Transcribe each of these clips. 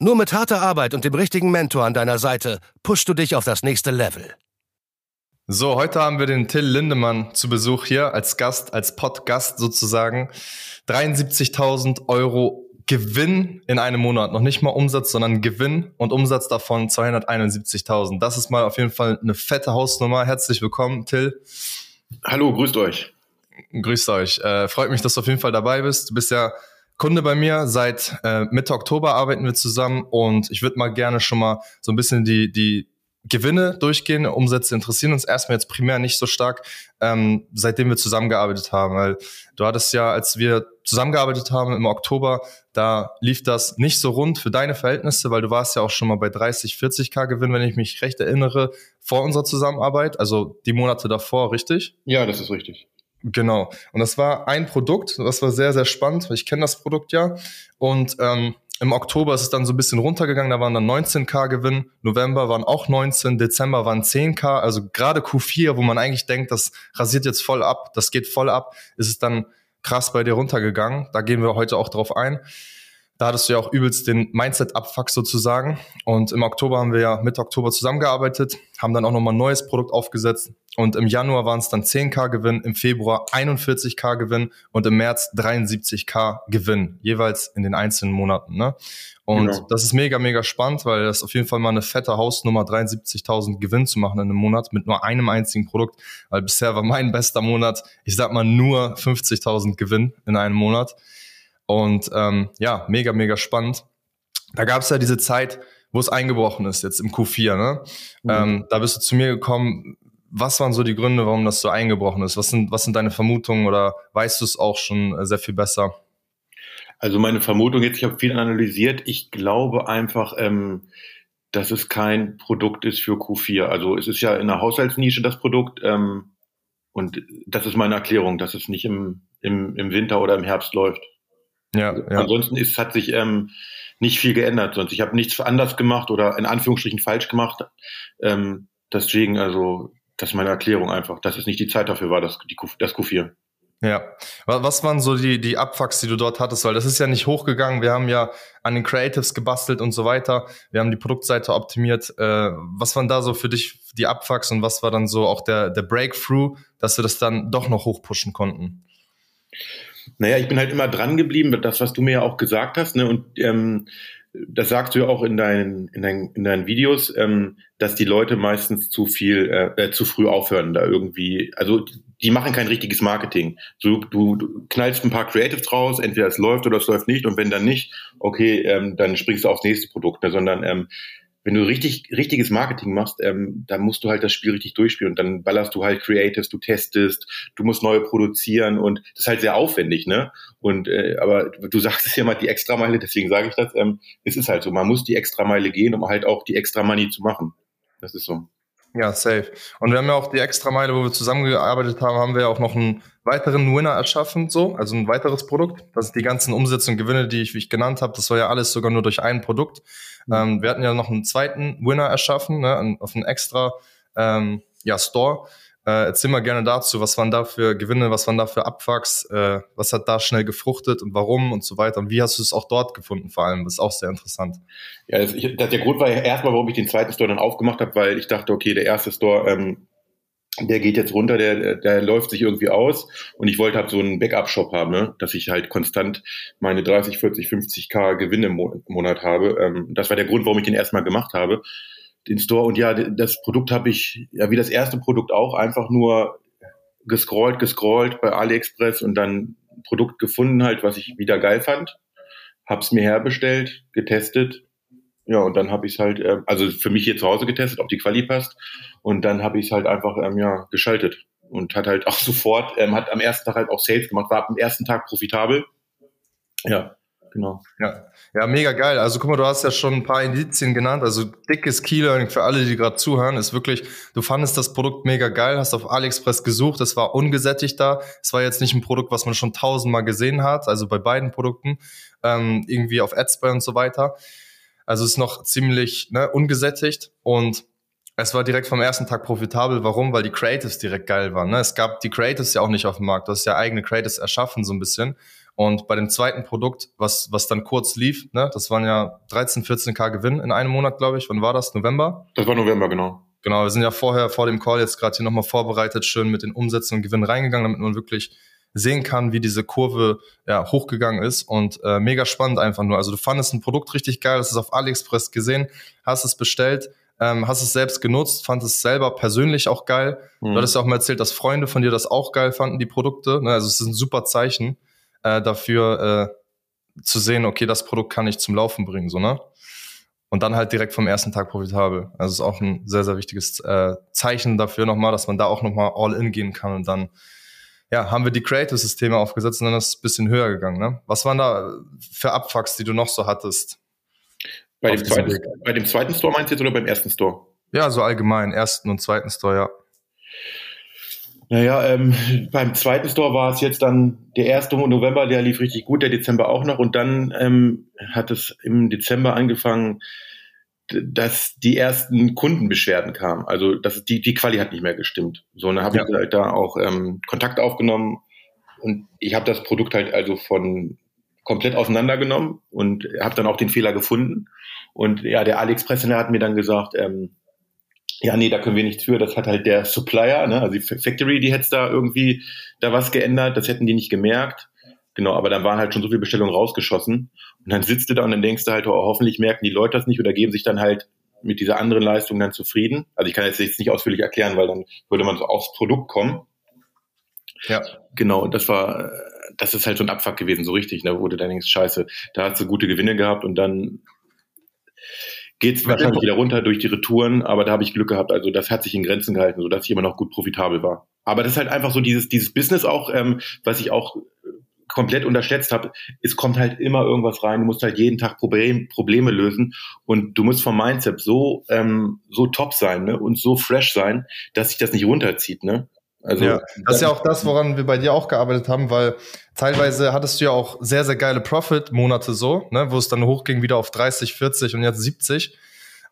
Nur mit harter Arbeit und dem richtigen Mentor an deiner Seite pushst du dich auf das nächste Level. So, heute haben wir den Till Lindemann zu Besuch hier als Gast, als Podcast sozusagen. 73.000 Euro Gewinn in einem Monat. Noch nicht mal Umsatz, sondern Gewinn und Umsatz davon 271.000. Das ist mal auf jeden Fall eine fette Hausnummer. Herzlich willkommen, Till. Hallo, grüßt euch. Grüßt euch. Äh, freut mich, dass du auf jeden Fall dabei bist. Du bist ja Kunde bei mir. Seit äh, Mitte Oktober arbeiten wir zusammen und ich würde mal gerne schon mal so ein bisschen die, die Gewinne durchgehen. Umsätze interessieren uns erstmal jetzt primär nicht so stark, ähm, seitdem wir zusammengearbeitet haben. Weil du hattest ja, als wir zusammengearbeitet haben im Oktober, da lief das nicht so rund für deine Verhältnisse, weil du warst ja auch schon mal bei 30, 40k Gewinn, wenn ich mich recht erinnere, vor unserer Zusammenarbeit, also die Monate davor, richtig? Ja, das ist richtig. Genau. Und das war ein Produkt, das war sehr, sehr spannend, weil ich kenne das Produkt ja. Und ähm, im Oktober ist es dann so ein bisschen runtergegangen, da waren dann 19k Gewinn, November waren auch 19, Dezember waren 10k, also gerade Q4, wo man eigentlich denkt, das rasiert jetzt voll ab, das geht voll ab, ist es dann krass bei dir runtergegangen. Da gehen wir heute auch drauf ein. Da hattest du ja auch übelst den Mindset-Abfuck sozusagen. Und im Oktober haben wir ja Mitte Oktober zusammengearbeitet, haben dann auch nochmal ein neues Produkt aufgesetzt. Und im Januar waren es dann 10k Gewinn, im Februar 41k Gewinn und im März 73k Gewinn, jeweils in den einzelnen Monaten. Ne? Und genau. das ist mega, mega spannend, weil das auf jeden Fall mal eine fette Hausnummer, 73.000 Gewinn zu machen in einem Monat mit nur einem einzigen Produkt. Weil bisher war mein bester Monat, ich sag mal, nur 50.000 Gewinn in einem Monat. Und ähm, ja, mega, mega spannend. Da gab es ja diese Zeit, wo es eingebrochen ist, jetzt im Q4. Ne? Mhm. Ähm, da bist du zu mir gekommen. Was waren so die Gründe, warum das so eingebrochen ist? Was sind, was sind deine Vermutungen oder weißt du es auch schon äh, sehr viel besser? Also meine Vermutung jetzt, ich habe viel analysiert. Ich glaube einfach, ähm, dass es kein Produkt ist für Q4. Also es ist ja in der Haushaltsnische das Produkt. Ähm, und das ist meine Erklärung, dass es nicht im, im, im Winter oder im Herbst läuft. Ja, also, ja. Ansonsten ist, hat sich ähm, nicht viel geändert. Sonst ich habe nichts anders gemacht oder in Anführungsstrichen falsch gemacht. Ähm, deswegen, also, das ist meine Erklärung einfach, dass es nicht die Zeit dafür war, das, die, das Q4. Ja. Was waren so die, die Abfucks, die du dort hattest? Weil das ist ja nicht hochgegangen. Wir haben ja an den Creatives gebastelt und so weiter. Wir haben die Produktseite optimiert. Äh, was waren da so für dich die Abfucks und was war dann so auch der, der Breakthrough, dass wir das dann doch noch hochpushen konnten? Naja, ich bin halt immer dran geblieben, das, was du mir ja auch gesagt hast, ne? Und ähm, das sagst du ja auch in deinen, in deinen, in deinen Videos, ähm, dass die Leute meistens zu viel, äh, äh, zu früh aufhören, da irgendwie, also die machen kein richtiges Marketing. Du, du, du knallst ein paar Creatives raus, entweder es läuft oder es läuft nicht und wenn dann nicht, okay, ähm, dann springst du aufs nächste Produkt, ne, sondern ähm, wenn du richtig richtiges Marketing machst, ähm, dann musst du halt das Spiel richtig durchspielen und dann ballerst du halt Creatives, du testest, du musst neue produzieren und das ist halt sehr aufwendig, ne? Und äh, aber du sagst es ja mal die Extrameile, deswegen sage ich das. Ähm, es ist halt so, man muss die Extrameile gehen, um halt auch die Extra Money zu machen. Das ist so. Ja, safe. Und wir haben ja auch die Extrameile, wo wir zusammengearbeitet haben, haben wir ja auch noch einen weiteren Winner erschaffen, so, also ein weiteres Produkt. Das sind die ganzen Umsätze und Gewinne, die ich, wie ich genannt habe. Das war ja alles sogar nur durch ein Produkt. Mhm. Ähm, wir hatten ja noch einen zweiten Winner erschaffen, ne, auf einen extra ähm, ja, Store. Äh, erzähl mal gerne dazu, was waren da für Gewinne, was waren da für Abwachs, äh, was hat da schnell gefruchtet und warum und so weiter. Und wie hast du es auch dort gefunden vor allem? Das ist auch sehr interessant. Ja, das, ich, das, der Grund war ja erstmal, warum ich den zweiten Store dann aufgemacht habe, weil ich dachte, okay, der erste Store, ähm, der geht jetzt runter, der, der läuft sich irgendwie aus und ich wollte halt so einen Backup-Shop haben, ne? dass ich halt konstant meine 30, 40, 50k Gewinne im Monat habe. Ähm, das war der Grund, warum ich den erstmal gemacht habe, den Store. Und ja, das Produkt habe ich, ja wie das erste Produkt auch, einfach nur gescrollt, gescrollt bei AliExpress und dann ein Produkt gefunden halt, was ich wieder geil fand, hab's mir herbestellt, getestet ja, und dann habe ich es halt, äh, also für mich hier zu Hause getestet, ob die Quali passt. Und dann habe ich es halt einfach ähm, ja, geschaltet. Und hat halt auch sofort, ähm, hat am ersten Tag halt auch Sales gemacht, war am ersten Tag profitabel. Ja, genau. Ja. ja, mega geil. Also guck mal, du hast ja schon ein paar Indizien genannt. Also dickes Key-Learning für alle, die gerade zuhören, ist wirklich, du fandest das Produkt mega geil, hast auf AliExpress gesucht, es war ungesättigt da. Es war jetzt nicht ein Produkt, was man schon tausendmal gesehen hat, also bei beiden Produkten, ähm, irgendwie auf Adspray und so weiter. Also es ist noch ziemlich ne, ungesättigt und es war direkt vom ersten Tag profitabel. Warum? Weil die Creatives direkt geil waren. Ne? Es gab die Creatives ja auch nicht auf dem Markt. Du hast ja eigene Creatives erschaffen, so ein bisschen. Und bei dem zweiten Produkt, was, was dann kurz lief, ne, das waren ja 13, 14k Gewinn in einem Monat, glaube ich. Wann war das? November? Das war November, genau. Genau, wir sind ja vorher vor dem Call jetzt gerade hier nochmal vorbereitet, schön mit den Umsätzen und Gewinnen reingegangen, damit man wirklich sehen kann, wie diese Kurve ja, hochgegangen ist und äh, mega spannend einfach nur. Also du fandest ein Produkt richtig geil, hast es auf AliExpress gesehen, hast es bestellt, ähm, hast es selbst genutzt, fand es selber persönlich auch geil. Mhm. Du hattest ja auch mal erzählt, dass Freunde von dir das auch geil fanden, die Produkte. Ne? Also es ist ein super Zeichen äh, dafür äh, zu sehen, okay, das Produkt kann ich zum Laufen bringen, so, ne? Und dann halt direkt vom ersten Tag profitabel. Also ist auch ein sehr, sehr wichtiges äh, Zeichen dafür nochmal, dass man da auch nochmal all in gehen kann und dann ja, haben wir die Creative-Systeme aufgesetzt und dann ist es ein bisschen höher gegangen. Ne? Was waren da für Abfucks, die du noch so hattest? Bei dem, zweiten, bei dem zweiten Store meinst du jetzt oder beim ersten Store? Ja, so allgemein, ersten und zweiten Store, ja. Naja, ähm, beim zweiten Store war es jetzt dann der erste November, der lief richtig gut, der Dezember auch noch und dann ähm, hat es im Dezember angefangen, dass die ersten Kundenbeschwerden kamen. Also das, die, die Quali hat nicht mehr gestimmt. So, und dann habe ja. ich halt da auch ähm, Kontakt aufgenommen und ich habe das Produkt halt also von komplett auseinandergenommen und habe dann auch den Fehler gefunden. Und ja, der AliExpress hat mir dann gesagt, ähm, ja, nee, da können wir nichts für. Das hat halt der Supplier, ne? also die Factory, die hätte da irgendwie da was geändert. Das hätten die nicht gemerkt. Genau, aber dann waren halt schon so viele Bestellungen rausgeschossen. Und dann sitzt du da und dann denkst du halt, oh, hoffentlich merken die Leute das nicht oder geben sich dann halt mit dieser anderen Leistung dann zufrieden. Also ich kann jetzt nicht ausführlich erklären, weil dann würde man so aufs Produkt kommen. Ja. Genau, und das war, das ist halt so ein Abfuck gewesen, so richtig, ne, wo du dann denkst, scheiße, da hast du gute Gewinne gehabt und dann geht's wahrscheinlich wieder runter durch die Retouren, aber da habe ich Glück gehabt. Also das hat sich in Grenzen gehalten, sodass ich immer noch gut profitabel war. Aber das ist halt einfach so dieses, dieses Business auch, ähm, was ich auch komplett unterschätzt habe, es kommt halt immer irgendwas rein, du musst halt jeden Tag Problem, Probleme lösen und du musst vom Mindset so, ähm, so top sein ne? und so fresh sein, dass sich das nicht runterzieht. Ne? Also, ja, das ist ja auch das, woran wir bei dir auch gearbeitet haben, weil teilweise hattest du ja auch sehr, sehr geile Profit-Monate so, ne, wo es dann hochging wieder auf 30, 40 und jetzt 70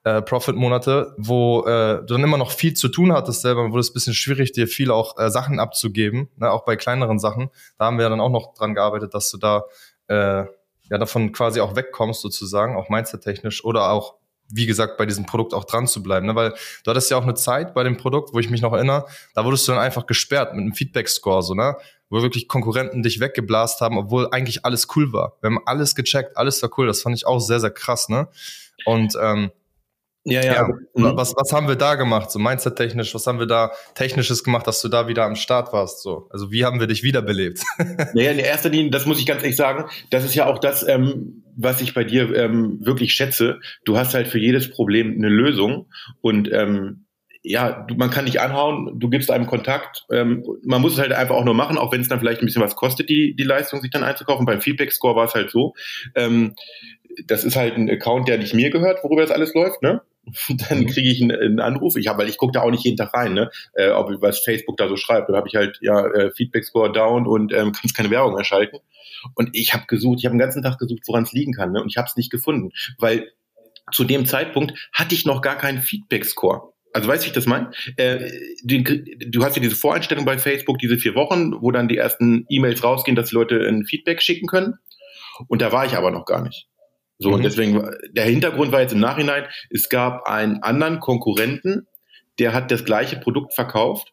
äh, Profit-Monate, wo äh, du dann immer noch viel zu tun hattest selber, wurde es ein bisschen schwierig, dir viel auch äh, Sachen abzugeben, ne, auch bei kleineren Sachen. Da haben wir dann auch noch dran gearbeitet, dass du da äh, ja davon quasi auch wegkommst sozusagen, auch mindset-technisch oder auch wie gesagt, bei diesem Produkt auch dran zu bleiben. Ne? Weil du hattest ja auch eine Zeit bei dem Produkt, wo ich mich noch erinnere, da wurdest du dann einfach gesperrt mit einem Feedback-Score, so, ne? Wo wirklich Konkurrenten dich weggeblast haben, obwohl eigentlich alles cool war. Wir haben alles gecheckt, alles war cool. Das fand ich auch sehr, sehr krass, ne? Und ähm, ja, ja. ja. Mhm. Was, was haben wir da gemacht, so Mindset-technisch? Was haben wir da technisches gemacht, dass du da wieder am Start warst? So, also wie haben wir dich wiederbelebt? Naja, in erster Linie, das muss ich ganz ehrlich sagen, das ist ja auch das, ähm, was ich bei dir ähm, wirklich schätze. Du hast halt für jedes Problem eine Lösung und ähm, ja, du, man kann dich anhauen, du gibst einem Kontakt. Ähm, man muss es halt einfach auch nur machen, auch wenn es dann vielleicht ein bisschen was kostet, die, die Leistung sich dann einzukaufen. Beim Feedback-Score war es halt so. Ähm, das ist halt ein Account, der nicht mir gehört, worüber das alles läuft, ne? dann mhm. kriege ich einen, einen, Anruf. Ich habe, weil ich gucke da auch nicht jeden Tag rein, ne, äh, ob was Facebook da so schreibt. Dann habe ich halt ja äh, Feedback Score down und ähm, kannst keine Werbung erschalten. Und ich habe gesucht, ich habe den ganzen Tag gesucht, woran es liegen kann, ne, und ich habe es nicht gefunden, weil zu dem Zeitpunkt hatte ich noch gar keinen Feedback Score. Also weißt du, wie ich das meine? Äh, du, du hast ja diese Voreinstellung bei Facebook, diese vier Wochen, wo dann die ersten E-Mails rausgehen, dass die Leute ein Feedback schicken können. Und da war ich aber noch gar nicht. So, mhm. und deswegen, der Hintergrund war jetzt im Nachhinein, es gab einen anderen Konkurrenten, der hat das gleiche Produkt verkauft,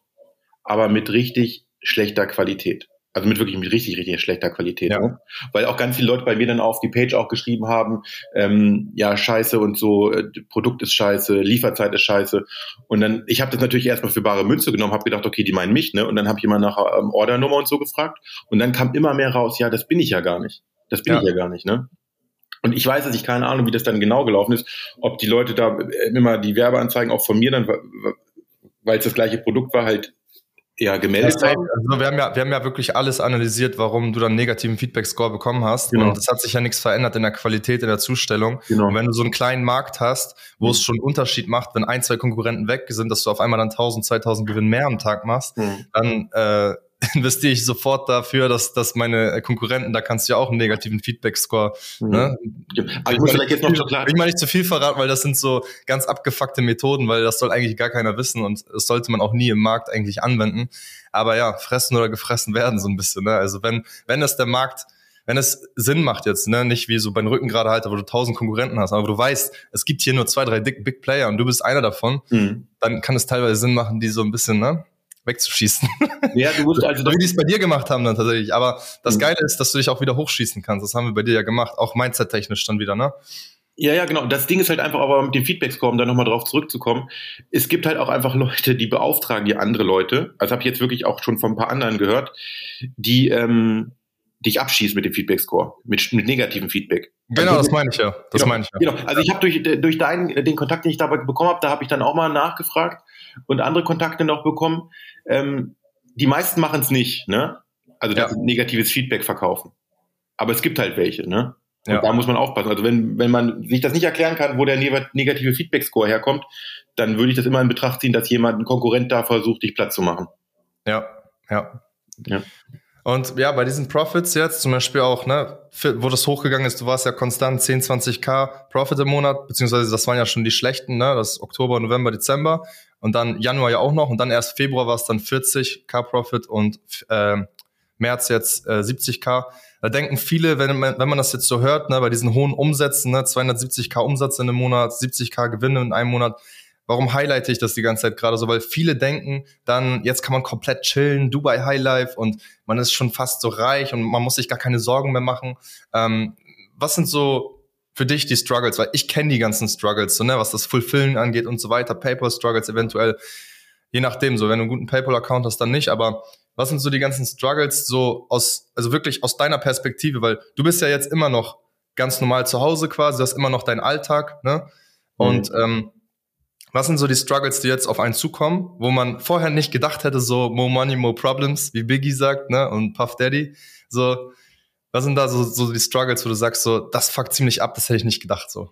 aber mit richtig schlechter Qualität. Also mit wirklich mit richtig, richtig schlechter Qualität. Ja. Ne? Weil auch ganz viele Leute bei mir dann auf die Page auch geschrieben haben, ähm, ja, scheiße und so, äh, Produkt ist scheiße, Lieferzeit ist scheiße. Und dann, ich habe das natürlich erstmal für bare Münze genommen, habe gedacht, okay, die meinen mich, ne? Und dann habe ich immer nach ähm, Ordernummer und so gefragt. Und dann kam immer mehr raus, ja, das bin ich ja gar nicht. Das bin ja. ich ja gar nicht, ne? Und ich weiß, dass ich keine Ahnung, wie das dann genau gelaufen ist, ob die Leute da immer die Werbeanzeigen auch von mir dann, weil es das gleiche Produkt war, halt ja, gemeldet das heißt, also wir, haben ja, wir haben ja wirklich alles analysiert, warum du dann negativen Feedback-Score bekommen hast. Genau. Und es hat sich ja nichts verändert in der Qualität, in der Zustellung. Genau. Und wenn du so einen kleinen Markt hast, wo mhm. es schon einen Unterschied macht, wenn ein, zwei Konkurrenten weg sind, dass du auf einmal dann 1000, 2000 Gewinn mehr am Tag machst, mhm. dann äh, investiere ich sofort dafür, dass, dass meine Konkurrenten, da kannst du ja auch einen negativen Feedback-Score. Mhm. Ne? Aber ich, muss vielleicht jetzt noch so klar. Ich mal nicht zu viel verraten, weil das sind so ganz abgefuckte Methoden, weil das soll eigentlich gar keiner wissen und das sollte man auch nie im Markt eigentlich anwenden. Aber ja, fressen oder gefressen werden so ein bisschen. Ne? Also wenn, wenn das der Markt wenn es Sinn macht jetzt, ne, nicht wie so beim Rückengradhalter, wo du tausend Konkurrenten hast, aber du weißt, es gibt hier nur zwei, drei Big, Big Player und du bist einer davon, mhm. dann kann es teilweise Sinn machen, die so ein bisschen, ne, wegzuschießen. Ja, du musst also. Wie die es bei dir gemacht haben dann tatsächlich. Aber das mhm. Geile ist, dass du dich auch wieder hochschießen kannst. Das haben wir bei dir ja gemacht. Auch Mindset-technisch dann wieder, ne? Ja, ja, genau. Das Ding ist halt einfach, aber mit den Feedbacks kommen, da nochmal drauf zurückzukommen. Es gibt halt auch einfach Leute, die beauftragen ja andere Leute. Also habe ich jetzt wirklich auch schon von ein paar anderen gehört, die ähm, dich abschießen mit dem Feedback-Score, mit, mit negativem Feedback. Genau, also, das meine ich ja. Das genau, meine ich ja. Genau. Also ich habe durch, durch deinen, den Kontakt, den ich dabei bekommen habe, da habe ich dann auch mal nachgefragt und andere Kontakte noch bekommen. Ähm, die meisten machen es nicht, ne? Also ja. negatives Feedback verkaufen. Aber es gibt halt welche, ne? Und ja. da muss man aufpassen. Also wenn, wenn man sich das nicht erklären kann, wo der negative Feedback-Score herkommt, dann würde ich das immer in Betracht ziehen, dass jemand, ein Konkurrent da versucht, dich platt zu machen. Ja, ja. ja. Und ja, bei diesen Profits jetzt zum Beispiel auch, ne, wo das hochgegangen ist, du warst ja konstant 10, 20k Profit im Monat, beziehungsweise das waren ja schon die schlechten, ne, das Oktober, November, Dezember und dann Januar ja auch noch und dann erst Februar war es dann 40k Profit und äh, März jetzt äh, 70k. Da denken viele, wenn man, wenn man das jetzt so hört, ne, bei diesen hohen Umsätzen, ne, 270k Umsatz in einem Monat, 70k Gewinne in einem Monat, Warum highlighte ich das die ganze Zeit gerade so? Weil viele denken dann, jetzt kann man komplett chillen, Dubai Highlife und man ist schon fast so reich und man muss sich gar keine Sorgen mehr machen. Ähm, was sind so für dich die Struggles? Weil ich kenne die ganzen Struggles, so, ne, was das Fulfillen angeht und so weiter, PayPal-Struggles eventuell, je nachdem, so wenn du einen guten PayPal-Account hast, dann nicht, aber was sind so die ganzen Struggles so aus, also wirklich aus deiner Perspektive, weil du bist ja jetzt immer noch ganz normal zu Hause quasi, du hast immer noch deinen Alltag, ne? Und mhm. ähm, was sind so die Struggles, die jetzt auf einen zukommen, wo man vorher nicht gedacht hätte, so more money, more problems, wie Biggie sagt, ne, und Puff Daddy. So, was sind da so, so die Struggles, wo du sagst, so, das fuckt ziemlich ab, das hätte ich nicht gedacht, so?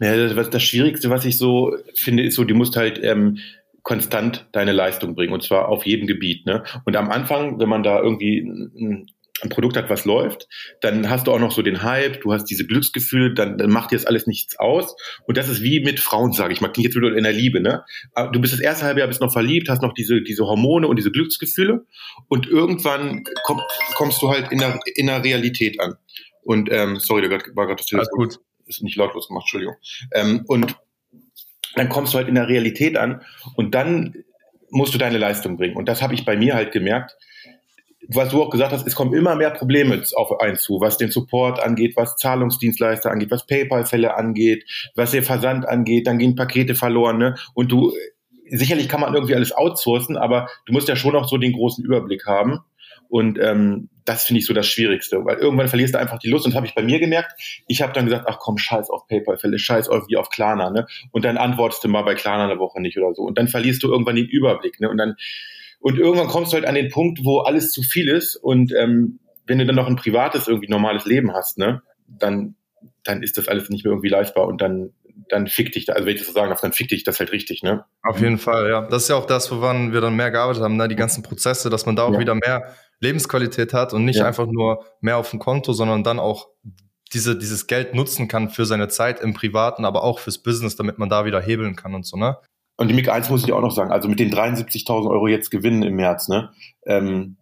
Ja, das, das Schwierigste, was ich so finde, ist so, du musst halt ähm, konstant deine Leistung bringen und zwar auf jedem Gebiet. Ne? Und am Anfang, wenn man da irgendwie ein, Produkt hat, was läuft, dann hast du auch noch so den Hype, du hast diese Glücksgefühle, dann, dann macht dir das alles nichts aus. Und das ist wie mit Frauen, sage ich mal, klingt jetzt wieder in der Liebe, ne? Du bist das erste halbe Jahr bist noch verliebt, hast noch diese, diese Hormone und diese Glücksgefühle und irgendwann komm, kommst du halt in der, in der Realität an. Und ähm, sorry, da war gerade das Telefon. gut. Ist nicht lautlos gemacht, Entschuldigung. Ähm, und dann kommst du halt in der Realität an und dann musst du deine Leistung bringen. Und das habe ich bei mir halt gemerkt was du auch gesagt hast, es kommen immer mehr Probleme auf einen zu, was den Support angeht, was Zahlungsdienstleister angeht, was PayPal-Fälle angeht, was der Versand angeht, dann gehen Pakete verloren, ne? Und du, sicherlich kann man irgendwie alles outsourcen, aber du musst ja schon auch so den großen Überblick haben. Und ähm, das finde ich so das Schwierigste, weil irgendwann verlierst du einfach die Lust. Und habe ich bei mir gemerkt, ich habe dann gesagt, ach komm, scheiß auf PayPal-Fälle, scheiß irgendwie auf Klarna, ne? Und dann antwortest du mal bei Klarna eine Woche nicht oder so. Und dann verlierst du irgendwann den Überblick, ne? Und dann und irgendwann kommst du halt an den Punkt, wo alles zu viel ist und ähm, wenn du dann noch ein privates, irgendwie normales Leben hast, ne, dann, dann ist das alles nicht mehr irgendwie leistbar und dann, dann fick dich da, also wenn ich das so sagen darf, dann fick dich das halt richtig, ne? Auf jeden Fall, ja. Das ist ja auch das, woran wir dann mehr gearbeitet haben, ne? die ganzen Prozesse, dass man da auch ja. wieder mehr Lebensqualität hat und nicht ja. einfach nur mehr auf dem Konto, sondern dann auch diese, dieses Geld nutzen kann für seine Zeit im Privaten, aber auch fürs Business, damit man da wieder hebeln kann und so, ne? Und die MIG 1 muss ich auch noch sagen, also mit den 73.000 Euro jetzt gewinnen im März, ne? Ähm,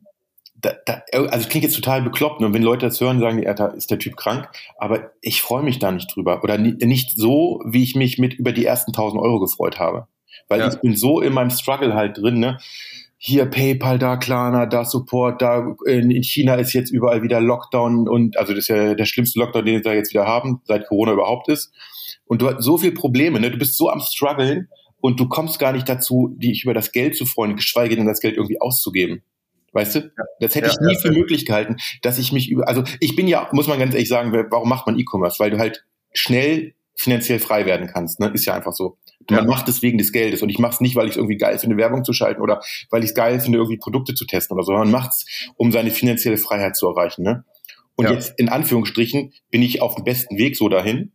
da, da, also klingt jetzt total bekloppt, ne? Und wenn Leute das hören, sagen die, da ist der Typ krank. Aber ich freue mich da nicht drüber. Oder nicht so, wie ich mich mit über die ersten 1000 Euro gefreut habe. Weil ja. ich bin so in meinem Struggle halt drin, ne? Hier PayPal, da Klarna, da Support, da in China ist jetzt überall wieder Lockdown und also das ist ja der schlimmste Lockdown, den wir da jetzt wieder haben, seit Corona überhaupt ist. Und du hast so viele Probleme, ne? Du bist so am struggeln und du kommst gar nicht dazu, dich über das Geld zu freuen, geschweige denn das Geld irgendwie auszugeben. Weißt du? Das hätte ja, ich nie für möglich gehalten, dass ich mich über, also ich bin ja, muss man ganz ehrlich sagen, warum macht man E-Commerce? Weil du halt schnell finanziell frei werden kannst. Ne? Ist ja einfach so. Man ja. macht es wegen des Geldes und ich mache es nicht, weil ich es irgendwie geil finde, Werbung zu schalten oder weil ich es geil finde, irgendwie Produkte zu testen oder so. Man macht es, um seine finanzielle Freiheit zu erreichen. Ne? Und ja. jetzt in Anführungsstrichen bin ich auf dem besten Weg so dahin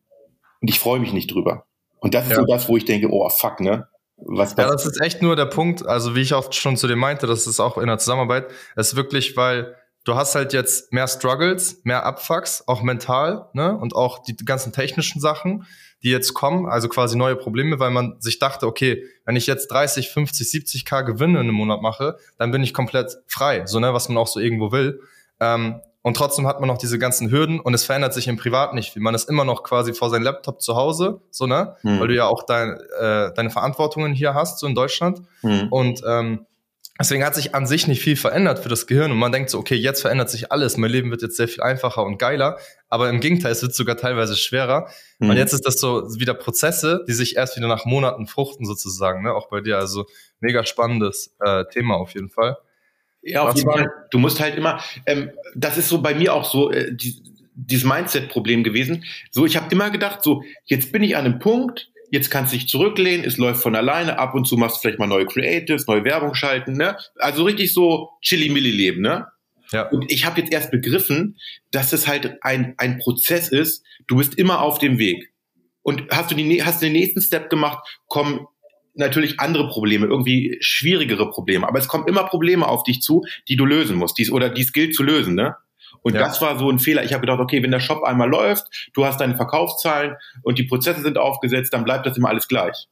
und ich freue mich nicht drüber. Und das ist ja. so das, wo ich denke, oh fuck, ne? Was ja, das ist echt nur der Punkt, also wie ich auch schon zu dir meinte, das ist auch in der Zusammenarbeit, ist wirklich, weil du hast halt jetzt mehr Struggles, mehr Abfucks, auch mental, ne? Und auch die ganzen technischen Sachen, die jetzt kommen, also quasi neue Probleme, weil man sich dachte, okay, wenn ich jetzt 30, 50, 70k Gewinne in einem Monat mache, dann bin ich komplett frei, so ne, was man auch so irgendwo will. Ähm, und trotzdem hat man noch diese ganzen Hürden und es verändert sich im Privat nicht viel. Man ist immer noch quasi vor seinem Laptop zu Hause, so ne, hm. weil du ja auch dein, äh, deine Verantwortungen hier hast, so in Deutschland. Hm. Und ähm, deswegen hat sich an sich nicht viel verändert für das Gehirn und man denkt so, okay, jetzt verändert sich alles, mein Leben wird jetzt sehr viel einfacher und geiler, aber im Gegenteil, es wird sogar teilweise schwerer. Hm. Und jetzt ist das so wieder Prozesse, die sich erst wieder nach Monaten fruchten sozusagen, ne, auch bei dir. Also mega spannendes äh, Thema auf jeden Fall. Ja, auf jeden Fall. Du musst halt immer, ähm, das ist so bei mir auch so, äh, die, dieses Mindset-Problem gewesen. So, ich habe immer gedacht, so, jetzt bin ich an einem Punkt, jetzt kannst du dich zurücklehnen, es läuft von alleine, ab und zu machst du vielleicht mal neue Creatives, neue Werbung schalten, ne? Also richtig so chilly-milli-Leben, ne? Ja. Und ich habe jetzt erst begriffen, dass es halt ein, ein Prozess ist, du bist immer auf dem Weg. Und hast du, die, hast du den nächsten Step gemacht, kommen natürlich andere Probleme, irgendwie schwierigere Probleme. Aber es kommen immer Probleme auf dich zu, die du lösen musst, dies oder dies gilt zu lösen, ne? Und ja. das war so ein Fehler. Ich habe gedacht, okay, wenn der Shop einmal läuft, du hast deine Verkaufszahlen und die Prozesse sind aufgesetzt, dann bleibt das immer alles gleich.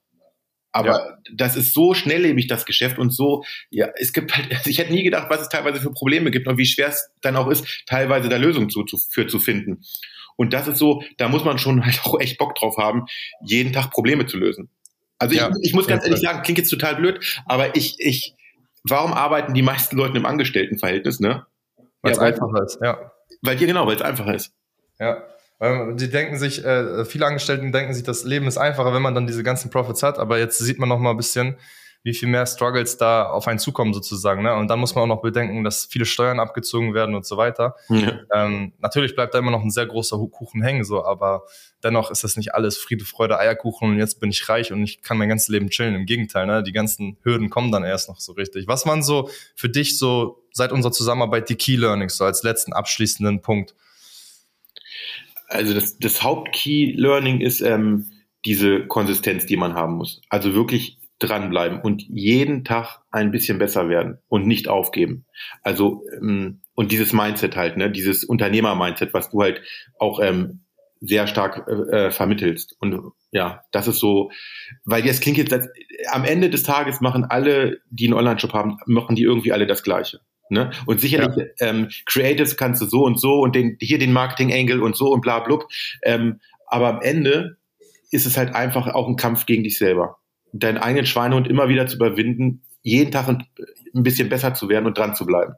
Aber ja. das ist so schnelllebig, das Geschäft und so, ja, es gibt halt, ich hätte nie gedacht, was es teilweise für Probleme gibt und wie schwer es dann auch ist, teilweise da Lösungen zu, zu, für zu finden. Und das ist so, da muss man schon halt auch echt Bock drauf haben, jeden Tag Probleme zu lösen. Also ja, ich, ich muss ganz ehrlich sagen, klingt jetzt total blöd, aber ich, ich, warum arbeiten die meisten Leute im Angestelltenverhältnis, ne? Weil es ja, einfacher ist, ja. Weil hier genau, weil es einfacher ist. Ja. Die denken sich, äh, viele Angestellten denken sich, das Leben ist einfacher, wenn man dann diese ganzen Profits hat, aber jetzt sieht man noch mal ein bisschen, wie viel mehr Struggles da auf einen zukommen sozusagen. Ne? Und dann muss man auch noch bedenken, dass viele Steuern abgezogen werden und so weiter. Ja. Ähm, natürlich bleibt da immer noch ein sehr großer Kuchen hängen, so, aber dennoch ist das nicht alles Friede, Freude, Eierkuchen und jetzt bin ich reich und ich kann mein ganzes Leben chillen. Im Gegenteil, ne? die ganzen Hürden kommen dann erst noch so richtig. Was waren so für dich so seit unserer Zusammenarbeit die Key Learnings, so als letzten abschließenden Punkt? Also das, das Haupt-Key-Learning ist ähm, diese Konsistenz, die man haben muss. Also wirklich dranbleiben und jeden Tag ein bisschen besser werden und nicht aufgeben. Also ähm, und dieses Mindset halt, ne, dieses Unternehmer-Mindset, was du halt auch ähm, sehr stark äh, äh vermittelst. Und ja, das ist so, weil jetzt klingt jetzt, als, am Ende des Tages machen alle, die einen Online-Shop haben, machen die irgendwie alle das Gleiche. Ne? Und sicherlich ja. ähm, Creatives kannst du so und so und den, hier den Marketing-Angle und so und bla blub. Ähm, aber am Ende ist es halt einfach auch ein Kampf gegen dich selber deinen eigenen Schweinehund immer wieder zu überwinden, jeden Tag ein, bisschen besser zu werden und dran zu bleiben.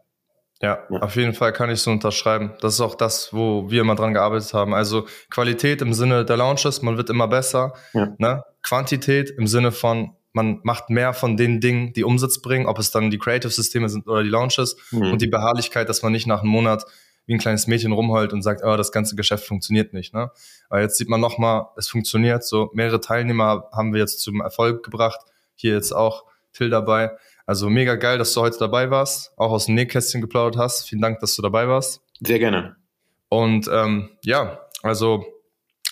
Ja, ja, auf jeden Fall kann ich so unterschreiben. Das ist auch das, wo wir immer dran gearbeitet haben. Also Qualität im Sinne der Launches, man wird immer besser. Ja. Ne? Quantität im Sinne von, man macht mehr von den Dingen, die Umsatz bringen, ob es dann die Creative-Systeme sind oder die Launches. Mhm. Und die Beharrlichkeit, dass man nicht nach einem Monat wie ein kleines Mädchen rumheult und sagt, oh, das ganze Geschäft funktioniert nicht. Ne? Aber jetzt sieht man nochmal, es funktioniert. So mehrere Teilnehmer haben wir jetzt zum Erfolg gebracht. Hier jetzt auch Till dabei. Also mega geil, dass du heute dabei warst, auch aus dem Nähkästchen geplaudert hast. Vielen Dank, dass du dabei warst. Sehr gerne. Und ähm, ja, also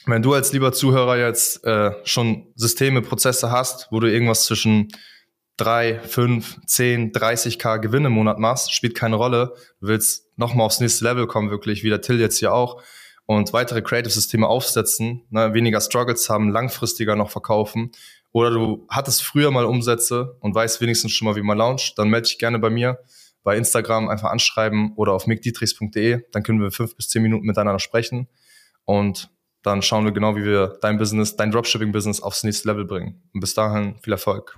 wenn du als lieber Zuhörer jetzt äh, schon Systeme, Prozesse hast, wo du irgendwas zwischen drei, fünf, zehn, 30k Gewinn im Monat machst, spielt keine Rolle. Du willst nochmal aufs nächste Level kommen, wirklich, wie der Till jetzt hier auch, und weitere Creative-Systeme aufsetzen, ne, weniger Struggles haben, langfristiger noch verkaufen. Oder du hattest früher mal Umsätze und weißt wenigstens schon mal, wie man launcht, dann melde dich gerne bei mir bei Instagram einfach anschreiben oder auf mickdietrichs.de. Dann können wir fünf bis zehn Minuten miteinander sprechen und dann schauen wir genau, wie wir dein Business, dein Dropshipping-Business aufs nächste Level bringen. Und bis dahin viel Erfolg.